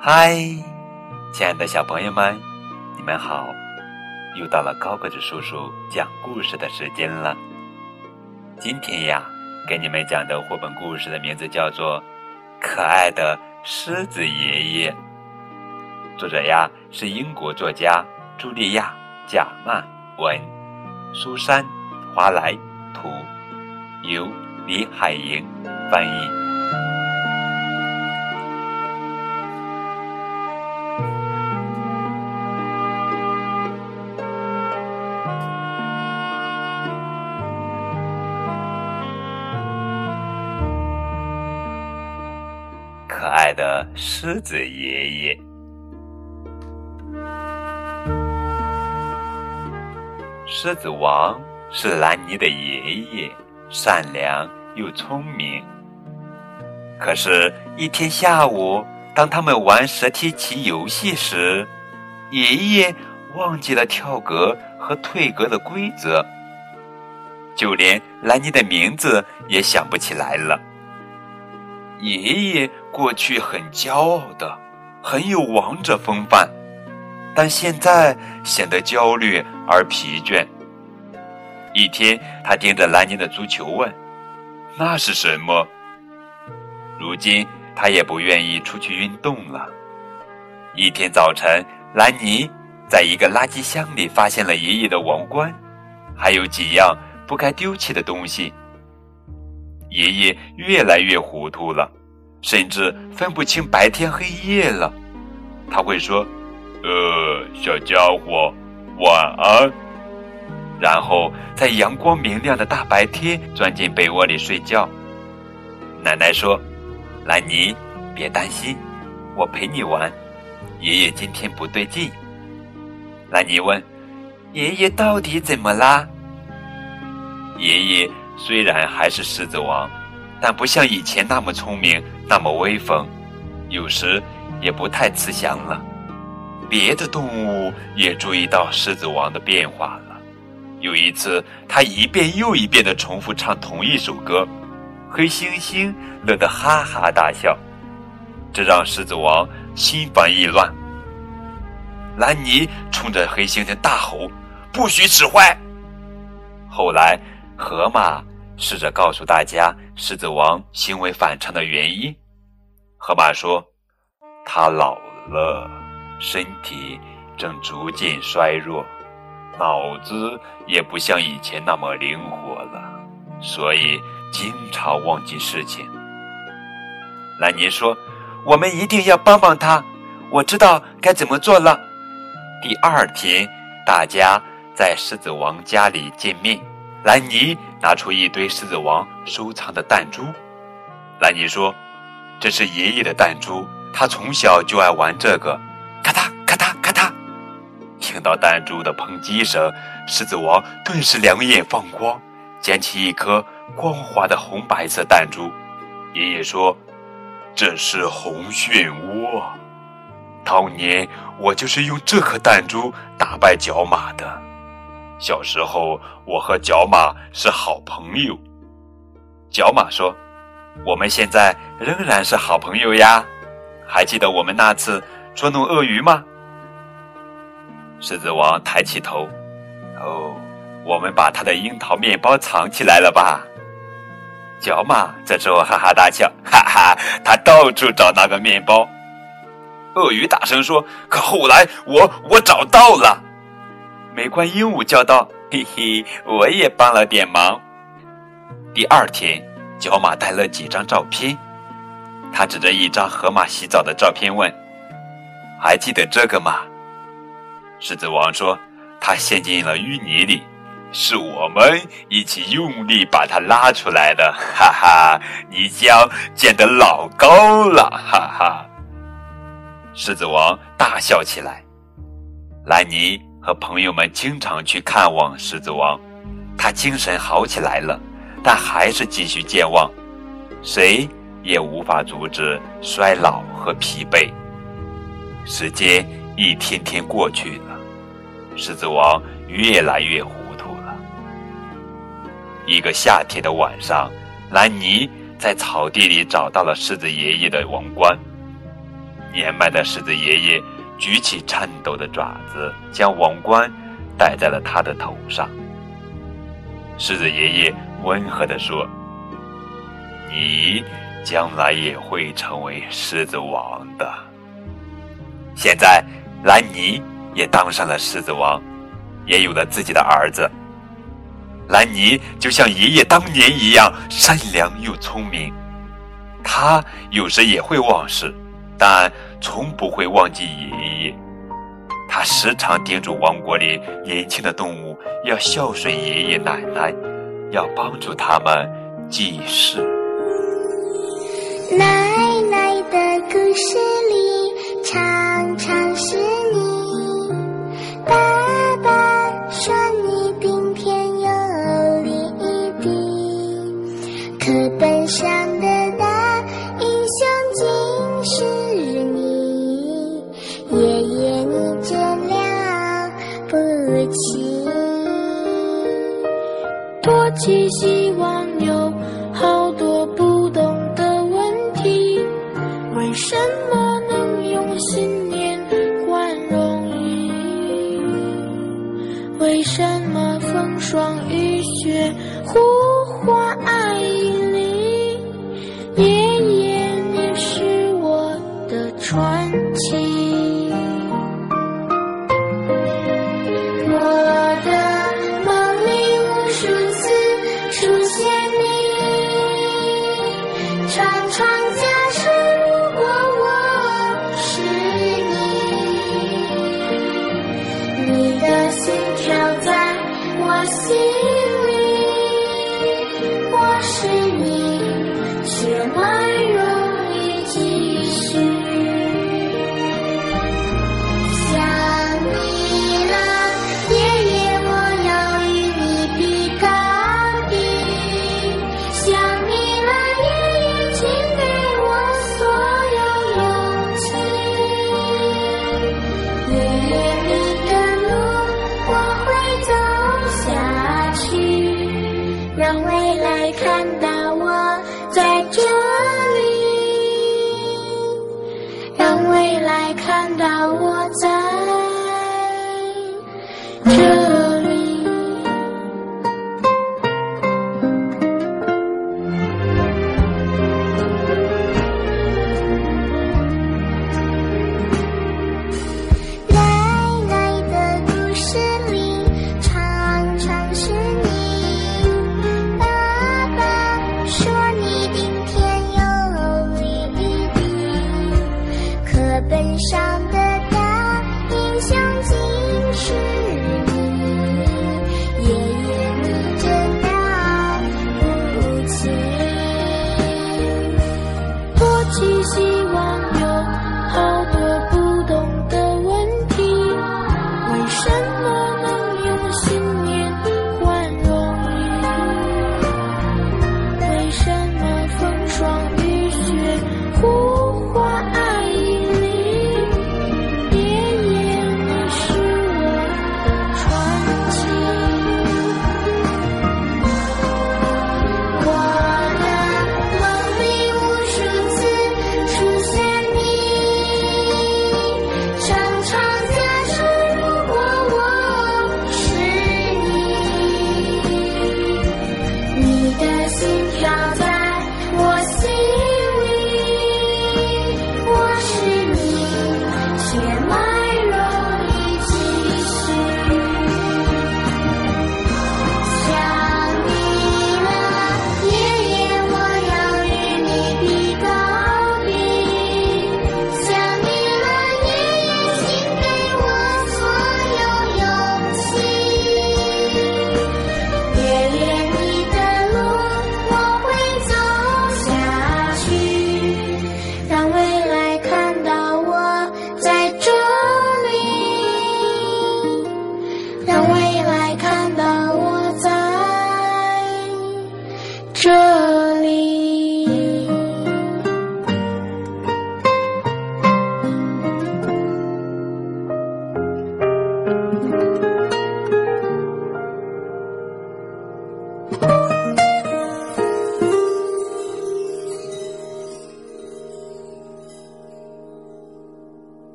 嗨，亲爱的小朋友们，你们好！又到了高个子叔叔讲故事的时间了。今天呀，给你们讲的绘本故事的名字叫做《可爱的狮子爷爷》。作者呀是英国作家茱莉亚·贾曼文，苏珊·华莱图，由李海莹翻译。可爱的狮子爷爷，狮子王是兰尼的爷爷，善良又聪明。可是，一天下午，当他们玩蛇踢棋游戏时，爷爷忘记了跳格和退格的规则，就连兰尼的名字也想不起来了。爷爷过去很骄傲的，很有王者风范，但现在显得焦虑而疲倦。一天，他盯着兰尼的足球问：“那是什么？”如今，他也不愿意出去运动了。一天早晨，兰尼在一个垃圾箱里发现了爷爷的王冠，还有几样不该丢弃的东西。爷爷越来越糊涂了，甚至分不清白天黑夜了。他会说：“呃，小家伙，晚安。”然后在阳光明亮的大白天钻进被窝里睡觉。奶奶说：“兰尼，别担心，我陪你玩。”爷爷今天不对劲。兰尼问：“爷爷到底怎么啦？”爷爷。虽然还是狮子王，但不像以前那么聪明，那么威风，有时也不太慈祥了。别的动物也注意到狮子王的变化。有一次，他一遍又一遍地重复唱同一首歌，黑猩猩乐得哈哈大笑，这让狮子王心烦意乱。兰尼冲着黑猩猩大吼：“不许使坏！”后来。河马试着告诉大家狮子王行为反常的原因。河马说：“他老了，身体正逐渐衰弱，脑子也不像以前那么灵活了，所以经常忘记事情。”兰尼说：“我们一定要帮帮他，我知道该怎么做了。”第二天，大家在狮子王家里见面。兰尼拿出一堆狮子王收藏的弹珠。兰尼说：“这是爷爷的弹珠，他从小就爱玩这个。”咔嗒，听到弹珠的砰击声，狮子王顿时两眼放光，捡起一颗光滑的红白色弹珠。爷爷说：“这是红漩涡，当年我就是用这颗弹珠打败角马的。”小时候，我和角马是好朋友。角马说：“我们现在仍然是好朋友呀，还记得我们那次捉弄鳄鱼吗？”狮子王抬起头：“哦，我们把他的樱桃面包藏起来了吧？”角马这时候哈哈大笑：“哈哈，他到处找那个面包。”鳄鱼大声说：“可后来我我找到了。”美冠鹦鹉叫道：“ 嘿嘿，我也帮了点忙。”第二天，角马带了几张照片，他指着一张河马洗澡的照片问：“还记得这个吗？”狮子王说：“它陷进了淤泥里，是我们一起用力把它拉出来的。”哈哈，泥浆溅得老高了，哈哈！狮子王大笑起来。兰尼。和朋友们经常去看望狮子王，他精神好起来了，但还是继续健忘，谁也无法阻止衰老和疲惫。时间一天天过去了，狮子王越来越糊涂了。一个夏天的晚上，兰尼在草地里找到了狮子爷爷的王冠。年迈的狮子爷爷举起颤抖的爪子，将王冠戴在了他的头上。狮子爷爷温和地说：“你将来也会成为狮子王的。”现在，兰尼也当上了狮子王，也有了自己的儿子。兰尼就像爷爷当年一样善良又聪明，他有时也会忘事，但从不会忘记爷爷。他时常叮嘱王国里年轻的动物要孝顺爷爷奶奶，要帮助他们记事。奶奶的故事里唱天上的